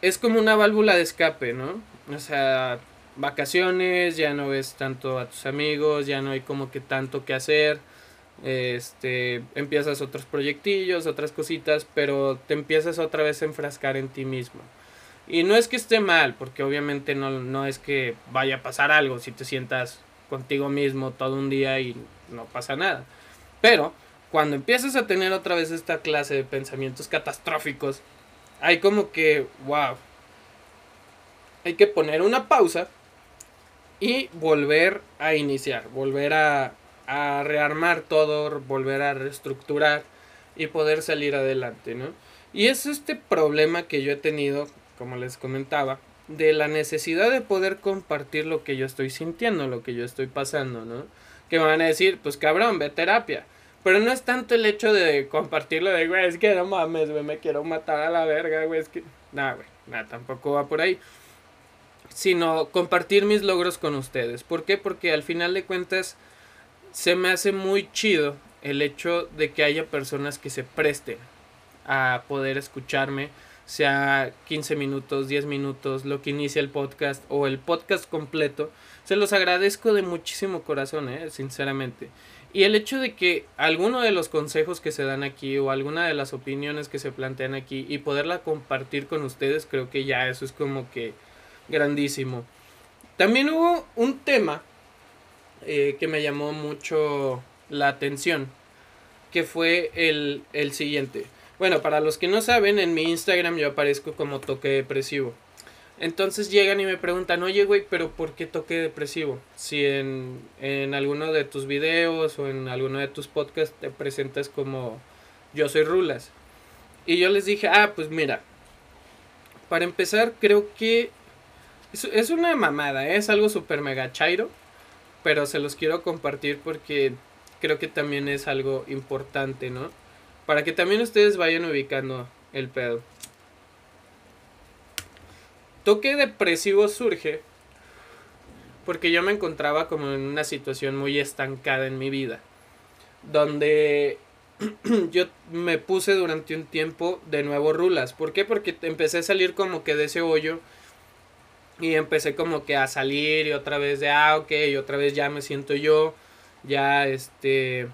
es como una válvula de escape, ¿no? O sea, vacaciones, ya no ves tanto a tus amigos, ya no hay como que tanto que hacer. Este, empiezas otros proyectillos, otras cositas, pero te empiezas otra vez a enfrascar en ti mismo. Y no es que esté mal, porque obviamente no, no es que vaya a pasar algo si te sientas contigo mismo todo un día y no pasa nada. Pero cuando empiezas a tener otra vez esta clase de pensamientos catastróficos, hay como que, wow, hay que poner una pausa y volver a iniciar, volver a, a rearmar todo, volver a reestructurar y poder salir adelante, ¿no? Y es este problema que yo he tenido, como les comentaba, de la necesidad de poder compartir lo que yo estoy sintiendo, lo que yo estoy pasando, ¿no? Que me van a decir, pues cabrón, ve terapia. Pero no es tanto el hecho de compartirlo de, güey, es que no mames, güey, me quiero matar a la verga, güey, es que... Nada, güey, nada, tampoco va por ahí. Sino compartir mis logros con ustedes. ¿Por qué? Porque al final de cuentas se me hace muy chido el hecho de que haya personas que se presten a poder escucharme, sea 15 minutos, 10 minutos, lo que inicia el podcast o el podcast completo. Se los agradezco de muchísimo corazón, eh, sinceramente. Y el hecho de que alguno de los consejos que se dan aquí o alguna de las opiniones que se plantean aquí y poderla compartir con ustedes, creo que ya eso es como que grandísimo. También hubo un tema eh, que me llamó mucho la atención, que fue el, el siguiente. Bueno, para los que no saben, en mi Instagram yo aparezco como toque depresivo. Entonces llegan y me preguntan, oye, güey, pero ¿por qué toque depresivo? Si en, en alguno de tus videos o en alguno de tus podcasts te presentas como yo soy Rulas. Y yo les dije, ah, pues mira, para empezar creo que es, una mamada, ¿eh? es algo súper mega chairo, pero se los quiero compartir porque creo que también es algo importante, ¿no? Para que también ustedes vayan ubicando el pedo. Toque depresivo surge porque yo me encontraba como en una situación muy estancada en mi vida, donde <clears throat> yo me puse durante un tiempo de nuevo rulas. ¿Por qué? Porque empecé a salir como que de ese hoyo. Y empecé como que a salir y otra vez de, ah, ok, y otra vez ya me siento yo. Ya, este,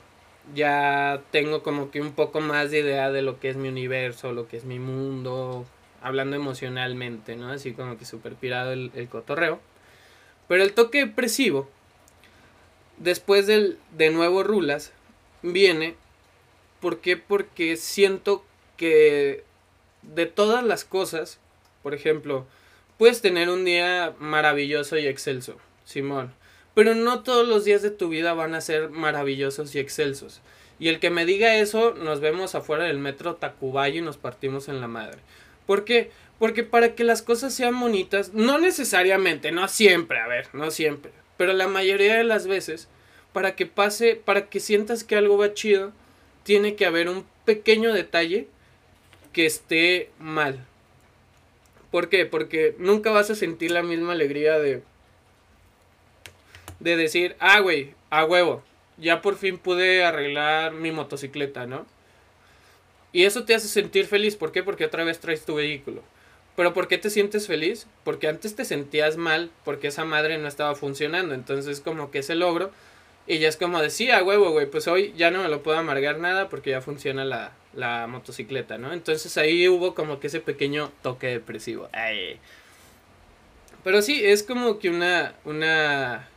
ya tengo como que un poco más de idea de lo que es mi universo, lo que es mi mundo. Hablando emocionalmente, ¿no? Así como que súper pirado el, el cotorreo. Pero el toque depresivo, después del, de nuevo rulas, viene ¿Por qué? Porque siento que de todas las cosas, por ejemplo, puedes tener un día maravilloso y excelso, Simón, pero no todos los días de tu vida van a ser maravillosos y excelsos. Y el que me diga eso, nos vemos afuera del metro Tacubaya y nos partimos en la madre. ¿Por qué? Porque para que las cosas sean bonitas, no necesariamente, no siempre, a ver, no siempre, pero la mayoría de las veces, para que pase, para que sientas que algo va chido, tiene que haber un pequeño detalle que esté mal. ¿Por qué? Porque nunca vas a sentir la misma alegría de de decir, "Ah, güey, a huevo, ya por fin pude arreglar mi motocicleta", ¿no? Y eso te hace sentir feliz, ¿por qué? Porque otra vez traes tu vehículo. Pero ¿por qué te sientes feliz? Porque antes te sentías mal porque esa madre no estaba funcionando. Entonces como que ese logro y ya es como decía, huevo, güey, pues hoy ya no me lo puedo amargar nada porque ya funciona la, la motocicleta, ¿no? Entonces ahí hubo como que ese pequeño toque depresivo. Pero sí, es como que una, una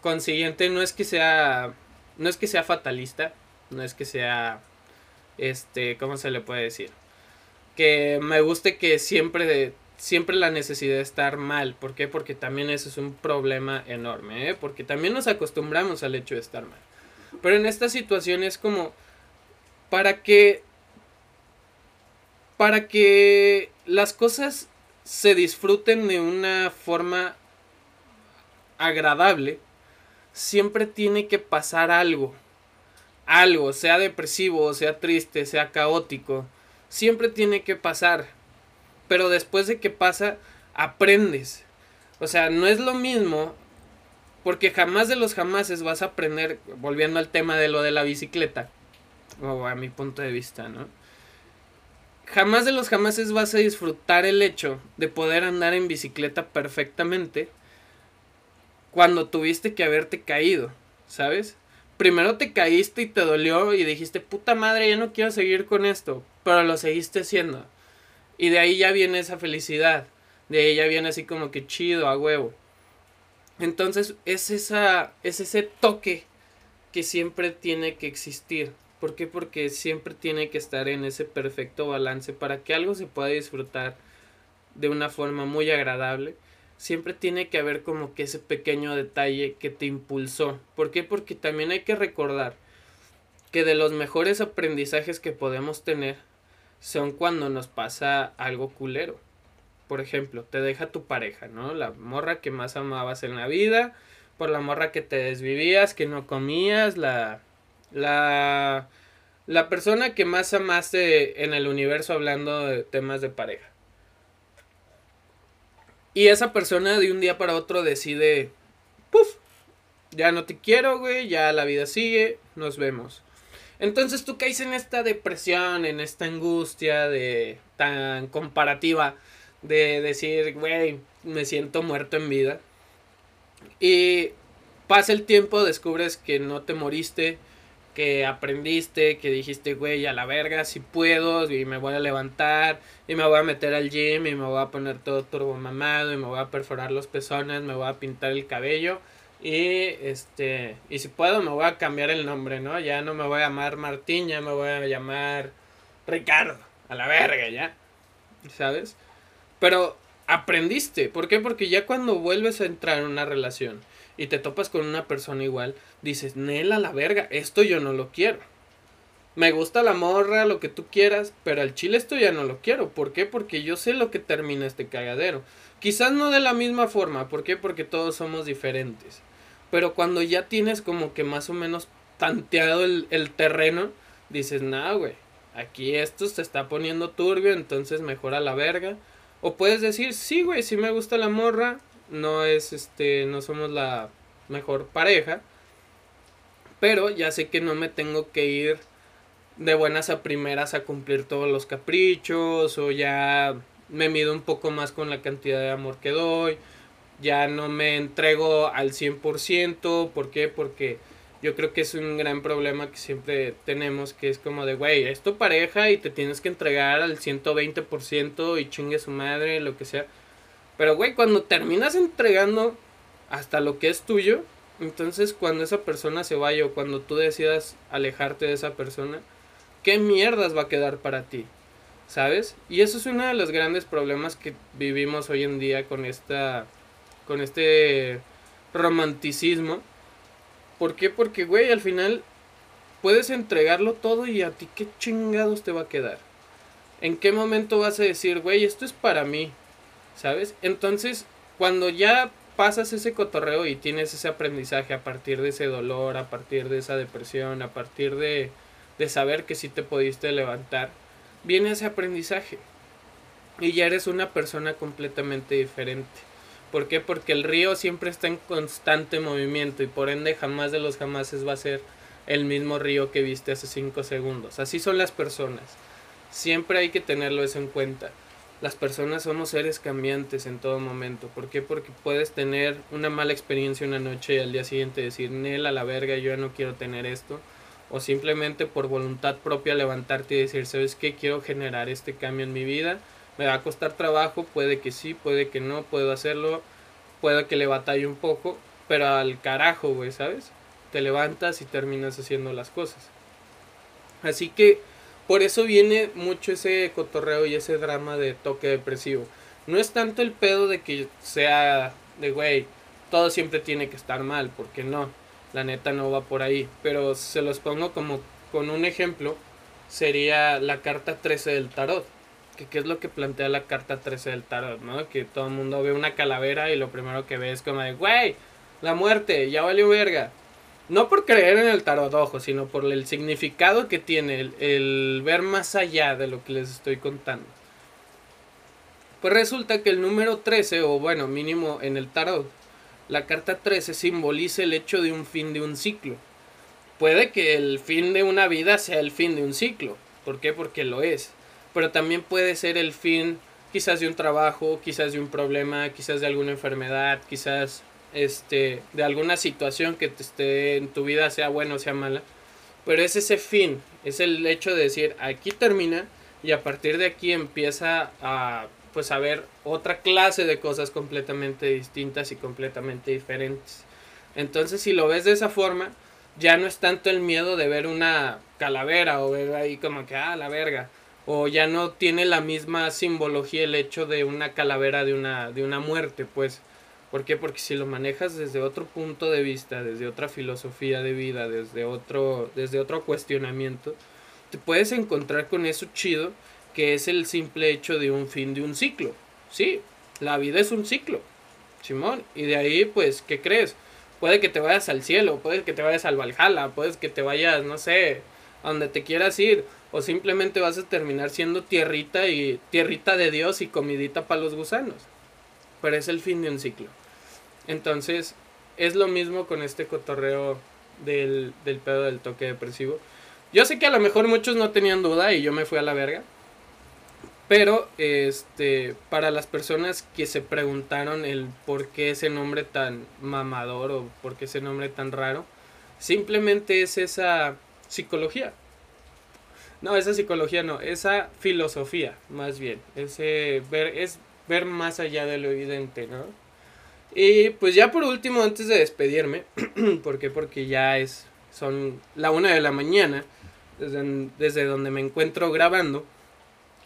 consiguiente, no es que sea, no es que sea fatalista, no es que sea, este, ¿cómo se le puede decir? Que me guste que siempre siempre la necesidad de estar mal. ¿Por qué? Porque también eso es un problema enorme, ¿eh? Porque también nos acostumbramos al hecho de estar mal. Pero en esta situación es como para que para que las cosas se disfruten de una forma agradable, siempre tiene que pasar algo. Algo, sea depresivo, sea triste, sea caótico, siempre tiene que pasar pero después de que pasa, aprendes. O sea, no es lo mismo, porque jamás de los jamases vas a aprender, volviendo al tema de lo de la bicicleta, o a mi punto de vista, ¿no? Jamás de los jamases vas a disfrutar el hecho de poder andar en bicicleta perfectamente cuando tuviste que haberte caído, ¿sabes? Primero te caíste y te dolió y dijiste, puta madre, ya no quiero seguir con esto, pero lo seguiste haciendo. Y de ahí ya viene esa felicidad. De ahí ya viene así como que chido, a huevo. Entonces es, esa, es ese toque que siempre tiene que existir. ¿Por qué? Porque siempre tiene que estar en ese perfecto balance para que algo se pueda disfrutar de una forma muy agradable. Siempre tiene que haber como que ese pequeño detalle que te impulsó. ¿Por qué? Porque también hay que recordar que de los mejores aprendizajes que podemos tener son cuando nos pasa algo culero. Por ejemplo, te deja tu pareja, ¿no? La morra que más amabas en la vida, por la morra que te desvivías, que no comías, la la la persona que más amaste en el universo hablando de temas de pareja. Y esa persona de un día para otro decide, puf, ya no te quiero, güey, ya la vida sigue, nos vemos. Entonces tú caes en esta depresión, en esta angustia de tan comparativa de decir, güey, me siento muerto en vida. Y pasa el tiempo, descubres que no te moriste, que aprendiste, que dijiste, güey, a la verga, si puedo, y me voy a levantar, y me voy a meter al gym, y me voy a poner todo turbo mamado, y me voy a perforar los pezones, me voy a pintar el cabello. Y este, y si puedo me voy a cambiar el nombre, ¿no? Ya no me voy a llamar Martín, ya me voy a llamar Ricardo, a la verga, ya. ¿Sabes? Pero aprendiste, ¿por qué? Porque ya cuando vuelves a entrar en una relación y te topas con una persona igual, dices, Nela, la verga, esto yo no lo quiero. Me gusta la morra, lo que tú quieras, pero al chile esto ya no lo quiero. ¿Por qué? Porque yo sé lo que termina este cagadero. Quizás no de la misma forma, ¿por qué? Porque todos somos diferentes. Pero cuando ya tienes como que más o menos tanteado el, terreno, dices, nah, güey, aquí esto se está poniendo turbio, entonces mejora la verga. O puedes decir, sí, güey, sí me gusta la morra, no es, este, no somos la mejor pareja, pero ya sé que no me tengo que ir de buenas a primeras a cumplir todos los caprichos o ya me mido un poco más con la cantidad de amor que doy, ya no me entrego al 100%, ¿por qué? Porque yo creo que es un gran problema que siempre tenemos, que es como de, güey, es tu pareja y te tienes que entregar al 120% y chingue su madre, lo que sea. Pero, güey, cuando terminas entregando hasta lo que es tuyo, entonces cuando esa persona se vaya o cuando tú decidas alejarte de esa persona, ¿qué mierdas va a quedar para ti? ¿Sabes? Y eso es uno de los grandes problemas que vivimos hoy en día con esta con este romanticismo. ¿Por qué? Porque, güey, al final puedes entregarlo todo y a ti qué chingados te va a quedar. ¿En qué momento vas a decir, güey, esto es para mí? ¿Sabes? Entonces, cuando ya pasas ese cotorreo y tienes ese aprendizaje a partir de ese dolor, a partir de esa depresión, a partir de, de saber que sí te pudiste levantar, viene ese aprendizaje. Y ya eres una persona completamente diferente. ¿Por qué? Porque el río siempre está en constante movimiento y por ende jamás de los jamases va a ser el mismo río que viste hace 5 segundos. Así son las personas. Siempre hay que tenerlo eso en cuenta. Las personas somos seres cambiantes en todo momento. ¿Por qué? Porque puedes tener una mala experiencia una noche y al día siguiente decir, Nel, a la verga, yo ya no quiero tener esto. O simplemente por voluntad propia levantarte y decir, ¿sabes qué? Quiero generar este cambio en mi vida me va a costar trabajo, puede que sí, puede que no, puedo hacerlo, puede que le batalle un poco, pero al carajo, güey, ¿sabes? Te levantas y terminas haciendo las cosas. Así que por eso viene mucho ese cotorreo y ese drama de toque depresivo. No es tanto el pedo de que sea de, güey, todo siempre tiene que estar mal, porque no, la neta no va por ahí. Pero se los pongo como con un ejemplo, sería la carta 13 del tarot que qué es lo que plantea la carta 13 del tarot, ¿no? Que todo el mundo ve una calavera y lo primero que ve es como de, güey, la muerte, ya valió verga. No por creer en el tarot, ojo, sino por el significado que tiene, el ver más allá de lo que les estoy contando. Pues resulta que el número 13, o bueno, mínimo en el tarot, la carta 13 simboliza el hecho de un fin de un ciclo. Puede que el fin de una vida sea el fin de un ciclo. ¿Por qué? Porque lo es pero también puede ser el fin quizás de un trabajo, quizás de un problema, quizás de alguna enfermedad, quizás este de alguna situación que te esté en tu vida sea buena o sea mala, pero es ese fin, es el hecho de decir, aquí termina y a partir de aquí empieza a pues a ver otra clase de cosas completamente distintas y completamente diferentes. Entonces, si lo ves de esa forma, ya no es tanto el miedo de ver una calavera o ver ahí como que, ah, la verga, o ya no tiene la misma simbología el hecho de una calavera de una, de una muerte, pues. ¿Por qué? Porque si lo manejas desde otro punto de vista, desde otra filosofía de vida, desde otro, desde otro cuestionamiento, te puedes encontrar con eso chido que es el simple hecho de un fin de un ciclo. Sí, la vida es un ciclo, Simón. Y de ahí, pues, ¿qué crees? Puede que te vayas al cielo, puede que te vayas al Valhalla, puede que te vayas, no sé, a donde te quieras ir o simplemente vas a terminar siendo tierrita y tierrita de Dios y comidita para los gusanos. Pero es el fin de un ciclo. Entonces, es lo mismo con este cotorreo del, del pedo del toque depresivo. Yo sé que a lo mejor muchos no tenían duda y yo me fui a la verga. Pero, este, para las personas que se preguntaron el por qué ese nombre tan mamador o por qué ese nombre tan raro, simplemente es esa psicología. No, esa psicología no, esa filosofía, más bien. Ese ver, es ver más allá de lo evidente, ¿no? Y pues ya por último, antes de despedirme, <clears throat> ¿por qué? Porque ya es, son la una de la mañana, desde, desde donde me encuentro grabando,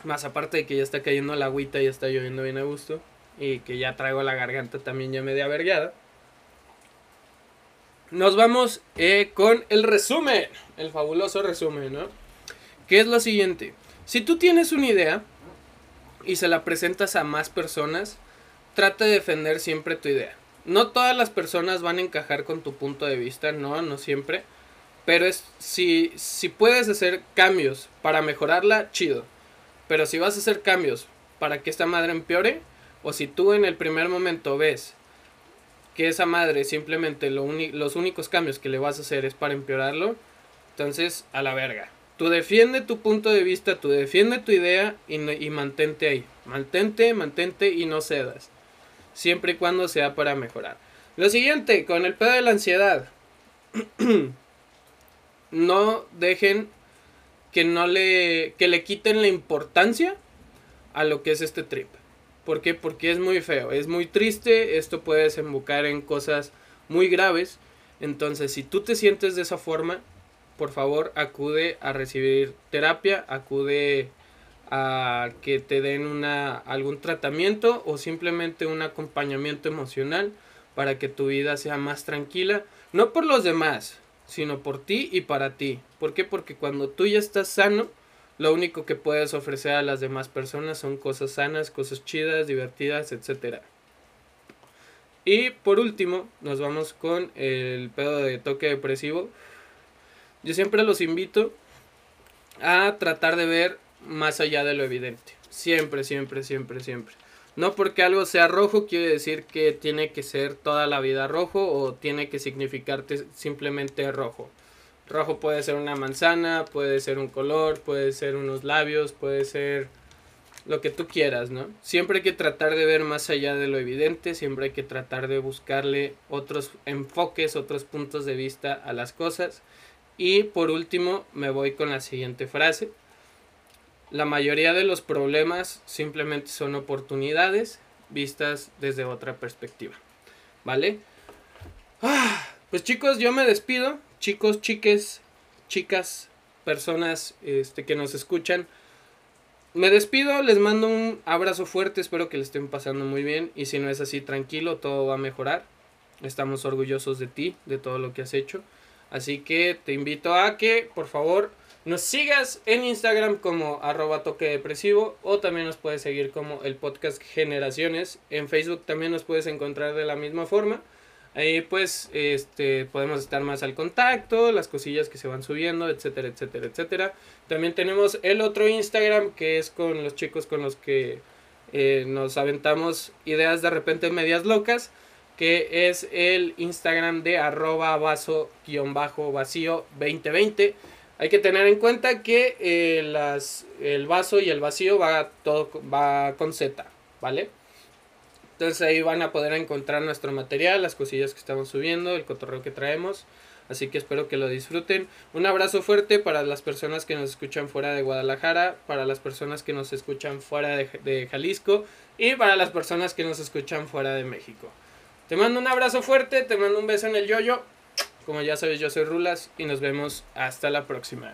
más aparte de que ya está cayendo la agüita y está lloviendo bien a gusto, y que ya traigo la garganta también ya media vergada. Nos vamos eh, con el resumen, el fabuloso resumen, ¿no? Que es lo siguiente. Si tú tienes una idea y se la presentas a más personas, trata de defender siempre tu idea. No todas las personas van a encajar con tu punto de vista, no, no siempre. Pero es si, si puedes hacer cambios para mejorarla, chido. Pero si vas a hacer cambios para que esta madre empeore, o si tú en el primer momento ves que esa madre simplemente lo los únicos cambios que le vas a hacer es para empeorarlo, entonces a la verga Tú defiende tu punto de vista, tú defiende tu idea y, mantente ahí. Mantente, mantente y no cedas. Siempre y cuando sea para mejorar. Lo siguiente, con el pedo de la ansiedad. <clears throat> no dejen que no le que le quiten la importancia a lo que es este trip. ¿Por qué? Porque es muy feo, es muy triste, esto puede desembocar en cosas muy graves. Entonces, si tú te sientes de esa forma, por favor, acude a recibir terapia, acude a que te den una algún tratamiento o simplemente un acompañamiento emocional para que tu vida sea más tranquila, no por los demás, sino por ti y para ti. ¿Por qué? Porque cuando tú ya estás sano, lo único que puedes ofrecer a las demás personas son cosas sanas, cosas chidas, divertidas, etc. Y por último, nos vamos con el pedo de toque depresivo. Yo siempre los invito a tratar de ver más allá de lo evidente. Siempre, siempre, siempre, siempre. No porque algo sea rojo quiere decir que tiene que ser toda la vida rojo o tiene que significarte simplemente rojo. Rojo puede ser una manzana, puede ser un color, puede ser unos labios, puede ser lo que tú quieras, ¿no? Siempre hay que tratar de ver más allá de lo evidente, siempre hay que tratar de buscarle otros enfoques, otros puntos de vista a las cosas. Y por último, me voy con la siguiente frase. La mayoría de los problemas simplemente son oportunidades vistas desde otra perspectiva. ¿Vale? Ah, pues chicos, yo me despido. Chicos, chiques, chicas, personas este, que nos escuchan. Me despido, les mando un abrazo fuerte, espero que le estén pasando muy bien y si no es así, tranquilo, todo va a mejorar. Estamos orgullosos de ti, de todo lo que has hecho. Así que te invito a que, por favor, nos sigas en Instagram como arroba toque depresivo o también nos puedes seguir como el podcast Generaciones. En Facebook también nos puedes encontrar de la misma forma. Ahí pues este, podemos estar más al contacto, las cosillas que se van subiendo, etcétera, etcétera, etcétera. También tenemos el otro Instagram que es con los chicos con los que eh, nos aventamos ideas de repente medias locas, que es el Instagram de arroba vaso-vacío 2020. Hay que tener en cuenta que eh, las, el vaso y el vacío va, todo, va con Z, ¿vale? Entonces ahí van a poder encontrar nuestro material, las cosillas que estamos subiendo, el cotorreo que traemos. Así que espero que lo disfruten. Un abrazo fuerte para las personas que nos escuchan fuera de Guadalajara, para las personas que nos escuchan fuera de Jalisco y para las personas que nos escuchan fuera de México. Te mando un abrazo fuerte, te mando un beso en el yoyo. Como ya sabes, yo soy Rulas y nos vemos hasta la próxima.